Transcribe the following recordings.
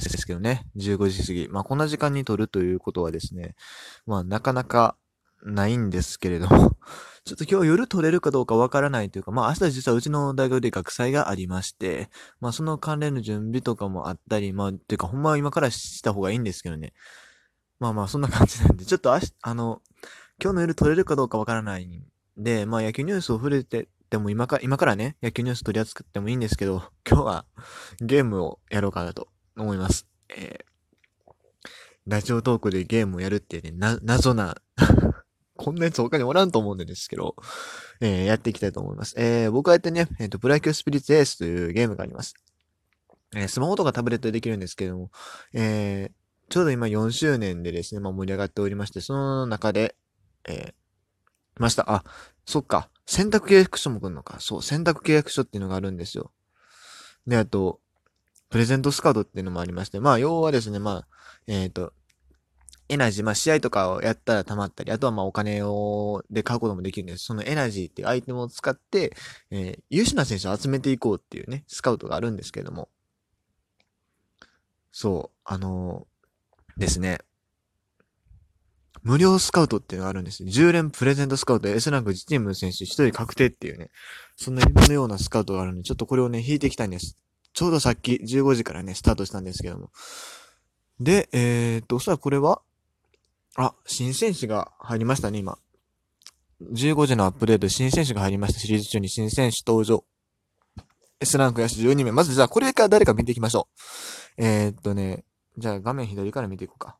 ですけどね、15時過ぎ。まあ、こんな時間に撮るということはですね、まあ、なかなかないんですけれども、ちょっと今日夜撮れるかどうかわからないというか、まあ明日実はうちの大学で学祭がありまして、まあその関連の準備とかもあったり、まあ、ていうかほんまは今からした方がいいんですけどね。まあまあそんな感じなんで、ちょっとあし、あの、今日の夜撮れるかどうかわからないんで、まあ野球ニュースを触れてでも今か今からね、野球ニュース取り扱ってもいいんですけど、今日はゲームをやろうかなと思います。えー、ラジオトークでゲームをやるっていうね、な、謎な こんなやつ他におらんと思うんですけど、えー、やっていきたいと思います。えー、僕がやってね、えっ、ー、と、プロ野球スピリッツエースというゲームがあります。えー、スマホとかタブレットでできるんですけども、えー、ちょうど今4周年でですね、まあ盛り上がっておりまして、その中で、えー、ました。あ、そっか。選択契約書も来るのか？そう、選択契約書っていうのがあるんですよ。で、あと、プレゼントスカートっていうのもありまして、まあ、要はですね、まあ、えっ、ー、と、エナジー、まあ、試合とかをやったら溜まったり、あとはまあ、お金を、で買うこともできるんです。そのエナジーっていうアイテムを使って、えー、優秀な選手を集めていこうっていうね、スカウトがあるんですけども。そう、あのー、ですね。無料スカウトっていうのがあるんです。10連プレゼントスカウト S ランク1チームの選手1人確定っていうね、そんな夢のようなスカウトがあるんで、ちょっとこれをね、引いていきたいんです。ちょうどさっき15時からね、スタートしたんですけども。で、えー、っと、おそらくこれは、あ、新選手が入りましたね、今。15時のアップデート、新選手が入りました。シリーズ中に新選手登場。S ランクやし12名。まずじゃあこれから誰か見ていきましょう。えー、っとね、じゃあ画面左から見ていこうか。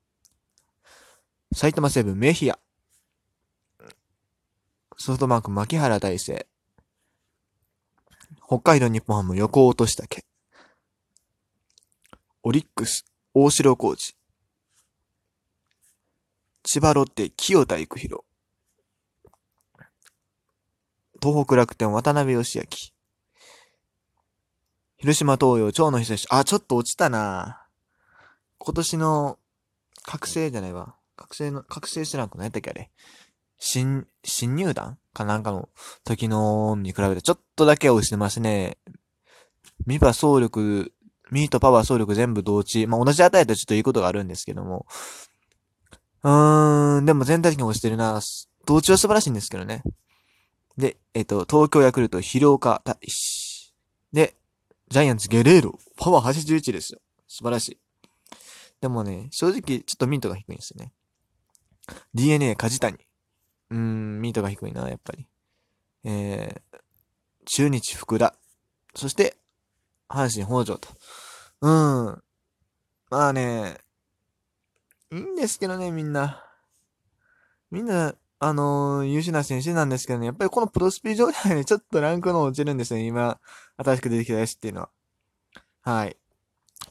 埼玉西部メヒア。ソフトバンク牧原大成。北海道日本ハム横落としたけ。オリックス大城コーチ。千葉ロッテ清田育弘。東北楽天渡辺義明。広島東洋長野久志。あ、ちょっと落ちたな今年の覚醒じゃないわ。覚醒の、覚醒してなんか何やったっけあれ？新、新入団かなんかの時のに比べてちょっとだけ押してますね。ミパ総力、ミートパワー総力全部同値。まあ、同じ値だとちょっといいことがあるんですけども。うーん、でも全体的に押してるな。同値は素晴らしいんですけどね。で、えっ、と、東京ヤクルト、広岡大志。で、ジャイアンツゲレーロ、パワー81ですよ。素晴らしい。でもね、正直ちょっとミントが低いんですよね。DNA 梶谷。うーん、ミートが低いな、やっぱり。えー、中日福田。そして、阪神北条と。うん。まあね、いいんですけどね、みんな。みんな、あのー、優秀な選手なんですけどね、やっぱりこのプロスピー状態でちょっとランクの落ちるんですね、今、新しく出てきたやつっていうのは。はい。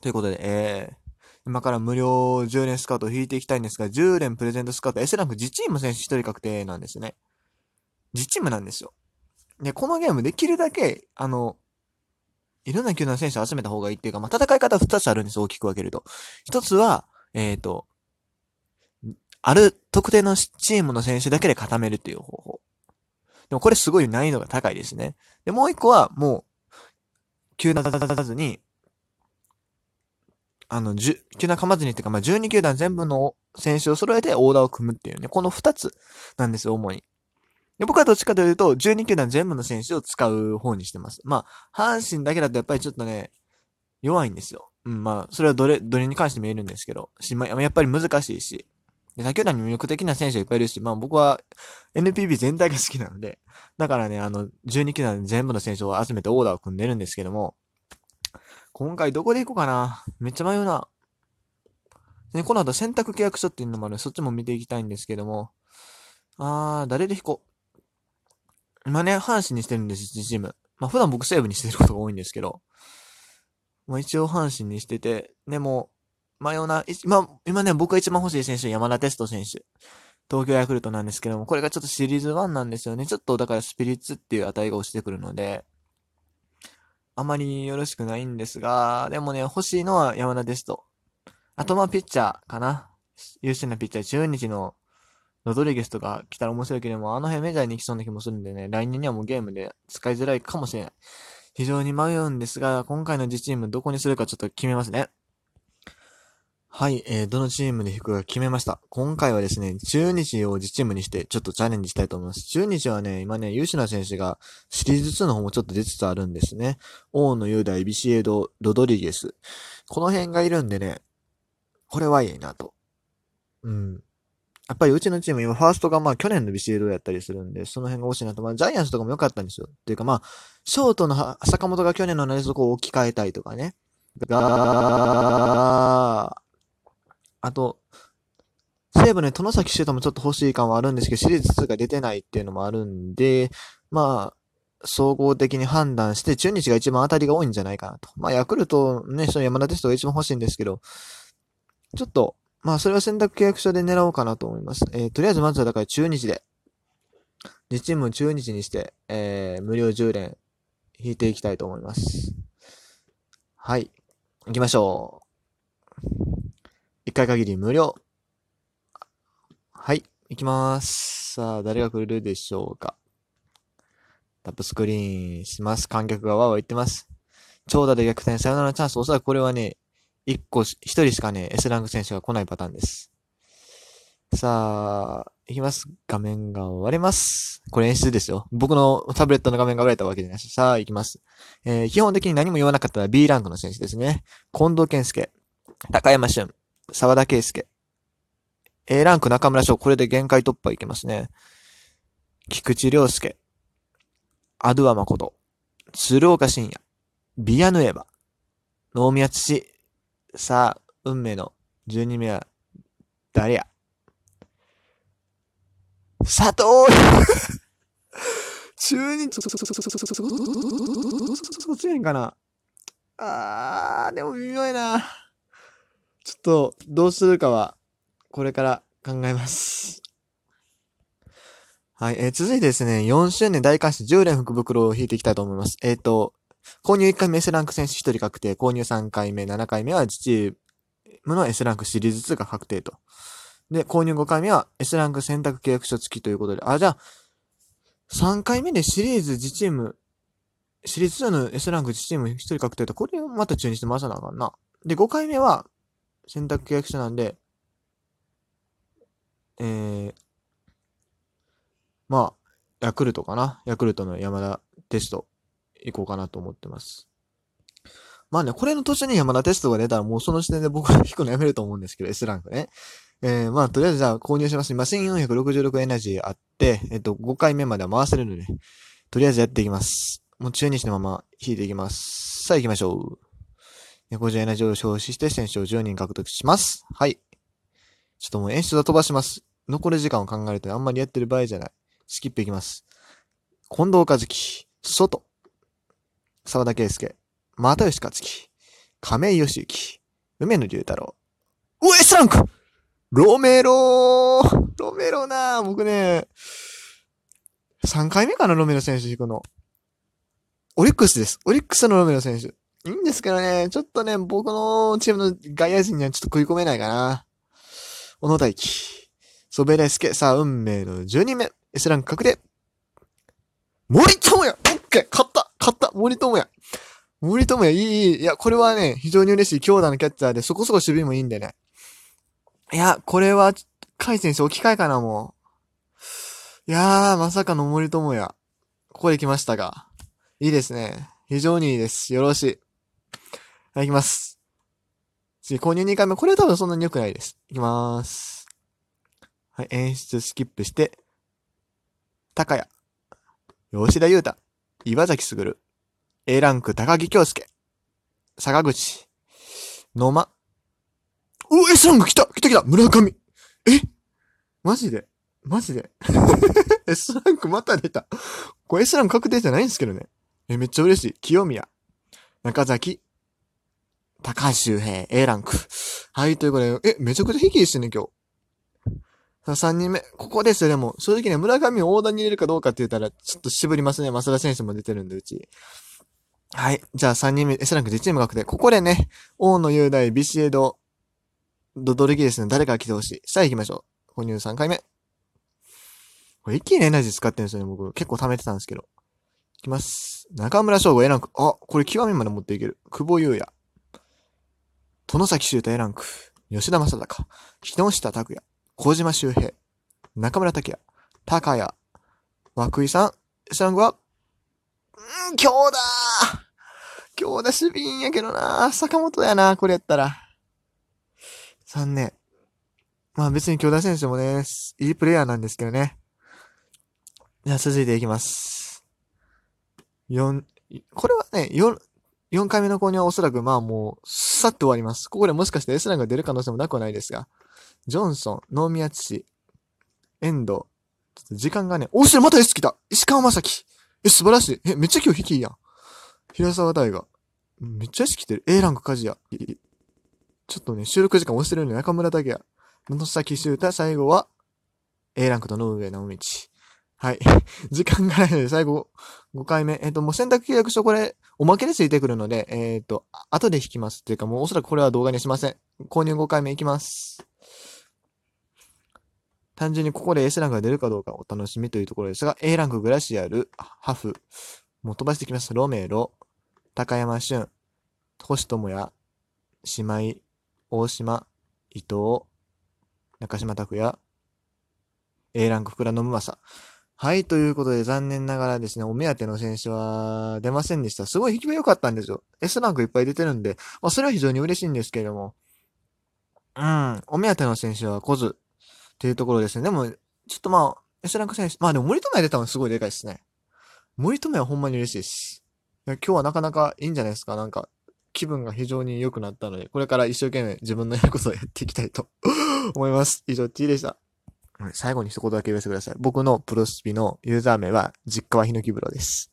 ということで、えー、今から無料10連スカウトを引いていきたいんですが、10連プレゼントスカウト S ランク自チーム選手1人確定なんですね。自チームなんですよ。で、このゲームできるだけ、あの、いろんな球団選手を集めた方がいいっていうか、まあ、戦い方2つあるんです、大きく分けると。1つは、えっ、ー、と、ある特定のチームの選手だけで固めるっていう方法。でもこれすごい難易度が高いですね。で、もう一個は、もう、球団立たずに、あの、十、球団噛まずにっていうか、まあ、12球団全部の選手を揃えてオーダーを組むっていうね、この2つなんですよ、主に。で僕はどっちかというと、12球団全部の選手を使う方にしてます。まあ、阪神だけだとやっぱりちょっとね、弱いんですよ。うん、まあ、それはどれ、どれに関しても言えるんですけど、しま、やっぱり難しいし。で、他球団に魅力的な選手がいっぱいいるし、まあ僕は NPB 全体が好きなので、だからね、あの、12球団全部の選手を集めてオーダーを組んでるんですけども、今回どこで行こうかな。めっちゃ迷うな。で、この後選択契約書っていうのもあるそっちも見ていきたいんですけども。あー、誰で引こう。今ね、阪神にしてるんです、チーム。まあ普段僕西武にしてることが多いんですけど。まあ一応阪神にしてて、でも、迷うな。今、今ね、僕が一番欲しい選手、山田テスト選手。東京ヤクルトなんですけども、これがちょっとシリーズ1なんですよね。ちょっとだからスピリッツっていう値が落ちてくるので、あまりよろしくないんですが、でもね、欲しいのは山田ですと。あとまピッチャーかな。優秀なピッチャー、中日のロドリゲスとか来たら面白いけども、あの辺メジャーに行きそうな気もするんでね、来年にはもうゲームで使いづらいかもしれない。非常に迷うんですが、今回の自チームどこにするかちょっと決めますね。はい、えー、どのチームで引くか決めました。今回はですね、中日を自チームにしてちょっとチャレンジしたいと思います。中日はね、今ね、優秀な選手がシリーズ2の方もちょっと出つつあるんですね。大野雄大、ビシエド、ロドリゲス。この辺がいるんでね、これはいいなと。うん。やっぱりうちのチーム今ファーストがまあ去年のビシエドやったりするんで、その辺が欲しいなと。まあジャイアンツとかも良かったんですよ。っていうかまあ、ショートの坂本が去年の同じとこを置き換えたいとかね。が、あと、西武ね、殿崎修太もちょっと欲しい感はあるんですけど、シリーズ2が出てないっていうのもあるんで、まあ、総合的に判断して、中日が一番当たりが多いんじゃないかなと。まあ、ヤクルトね、その山田テストが一番欲しいんですけど、ちょっと、まあ、それは選択契約書で狙おうかなと思います。えー、とりあえずまずはだから中日で、2チームを中日にして、えー、無料10連引いていきたいと思います。はい。行きましょう。一回限り無料。はい。行きます。さあ、誰が来るでしょうか。タップスクリーンします。観客がわわ言ってます。長打で逆転、サヨナラチャンス。おそらくこれはね、一個、一人しかね、S ランク選手が来ないパターンです。さあ、いきます。画面が割れます。これ演出ですよ。僕のタブレットの画面が割れたわけじゃないです。さあ、いきます。えー、基本的に何も言わなかったら B ランクの選手ですね。近藤健介、高山俊、沢田圭介。A ランク中村翔、これで限界突破いけますね。菊池涼介。アドゥア誠。鶴岡深也。ビアヌエバ。能宮土。さあ、運命の12名は誰や？佐藤中日、強いんかなあー、でも微妙やな。ちょっと、どうするかは、これから考えます。はい、えー、続いてですね、4周年大監視10連福袋を引いていきたいと思います。えっ、ー、と、購入1回目 S ランク選手1人確定、購入3回目、7回目は自チームの S ランクシリーズ2が確定と。で、購入5回目は S ランク選択契約書付きということで、あ、じゃあ、3回目でシリーズ自チーム、シリーズ2の S ランク自チーム1人確定と、これをまた中にして回さなあかんな。で、5回目は、選択契約書なんで、えー、まあ、ヤクルトかな。ヤクルトの山田テスト行こうかなと思ってます。まあね、これの途中に山田テストが出たらもうその時点で僕は引くのやめると思うんですけど、S ランクね。えー、まあ、とりあえずじゃあ購入します。今、1466エナジーあって、えっと、5回目までは回せるので、とりあえずやっていきます。もう中日のまま引いていきます。さあ行きましょう。猫じゃエナジーを消費して選手を10人獲得します。はい。ちょっともう演出は飛ばします。残り時間を考えるとあんまりやってる場合じゃない。スキップいきます。近藤和樹、外、沢田圭介、又吉克樹、亀井義行、梅野龍太郎、ウエスランクロメローロメロなー僕ね、3回目かな、ロメロ選手行くの。オリックスです。オリックスのロメロ選手。いいんですけどね、ちょっとね、僕のチームの外野陣にはちょっと食い込めないかな。小野大輝。ソベレスケ。さあ、運命の12人目。S ランク確定。森友哉オッケー勝った勝った森友哉森友哉いいいい。いや、これはね、非常に嬉しい強打のキャッチャーで、そこそこ守備もいいんでね。いや、これは、甲斐選手置き換えかな、もう。いやー、まさかの森友哉。ここで来ましたが。いいですね。非常にいいです。よろしい。はい、いきます。次、購入2回目。これ多分そんなに良くないです。いきまーす。はい、演出スキップして、高谷、吉田優太、岩崎すぐる、A ランク高木京介、坂口、野間、う S ランク来た来た来た村上え？マジで？マジで ?S ランクまた出た。これ S ランク確定じゃないんですけどね。え、めっちゃ嬉しい。清宮、中崎、高橋周平、A ランク。はい、ということで、え、めちゃくちゃ引きしてね、今日。さあ、3人目。ここですよ、でも。正直ね、村上をオーに入れるかどうかって言ったら、ちょっと絞りますね。増田選手も出てるんで、うち。はい。じゃあ3人目、S ランク1チーム確定。ここでね、大野雄大、ビシエド、ドドルギレスの誰か来てほしい？さあ行きましょう。購入3回目。これ一気にエナジー使ってるんですよね、僕。結構貯めてたんですけど。いきます。中村翔吾 A ランク。あ、これ極みまで持っていける。久保優也。殿崎修太 A ランク。吉田正尚。木下拓也。小島周平。中村拓也。高谷。涌井さん。S ランクは、うーん、京田京田守備いいんやけどな坂本やな、これやったら。残念。まあ別に京田選手もね、いいプレイヤーなんですけどね。じゃあ続いていきます。4、これはね、4、4回目の購入はおそらくまあもう、さっと終わります。ここでもしかして S ランが出る可能性もなくはないですが、ジョンソン、能宮父、遠藤、ちょっと時間がね、おしまた S 来た石川正樹え、素晴らしいえ、めっちゃ今日引きいいやん。平沢大河。めっちゃ S 来てる。A ランク鍛冶屋。ちょっとね、収録時間押してるんで中村拓也。野崎修太、最後は、A ランクと野上直道。はい。時間がないので、最後、5回目。えっ、と、もう選択契約書これ、おまけでついてくるので、えっ、と、後で引きます。っていうか、もうおそらくこれは動画にしません。購入5回目いきます。単純にここで S ランクが出るかどうかお楽しみというところですが、A ランクグラシアル、ハフ、もう飛ばしてきます。ロメロ、高山俊、星智也、姉妹、大島、伊藤、中島拓也、A ランク福田信正。はい、ということで残念ながらですね、お目当ての選手は出ませんでした。すごい引き目良かったんですよ。S ランクいっぱい出てるんで、まあそれは非常に嬉しいんですけれども。うん、お目当ての選手は来ずっていうところですね。でも、ちょっとまあ、S ランク選手、まあでも森友哉出たのすごいでかいですね。森友哉はほんまに嬉しいです。今日はなかなかいいんじゃないですか。なんか、気分が非常に良くなったので、これから一生懸命自分のやることをやっていきたいと思います。以上、T でした。最後に一言だけ言わせてください。僕のプロスピのユーザー名は、実家はヒノキ風呂です。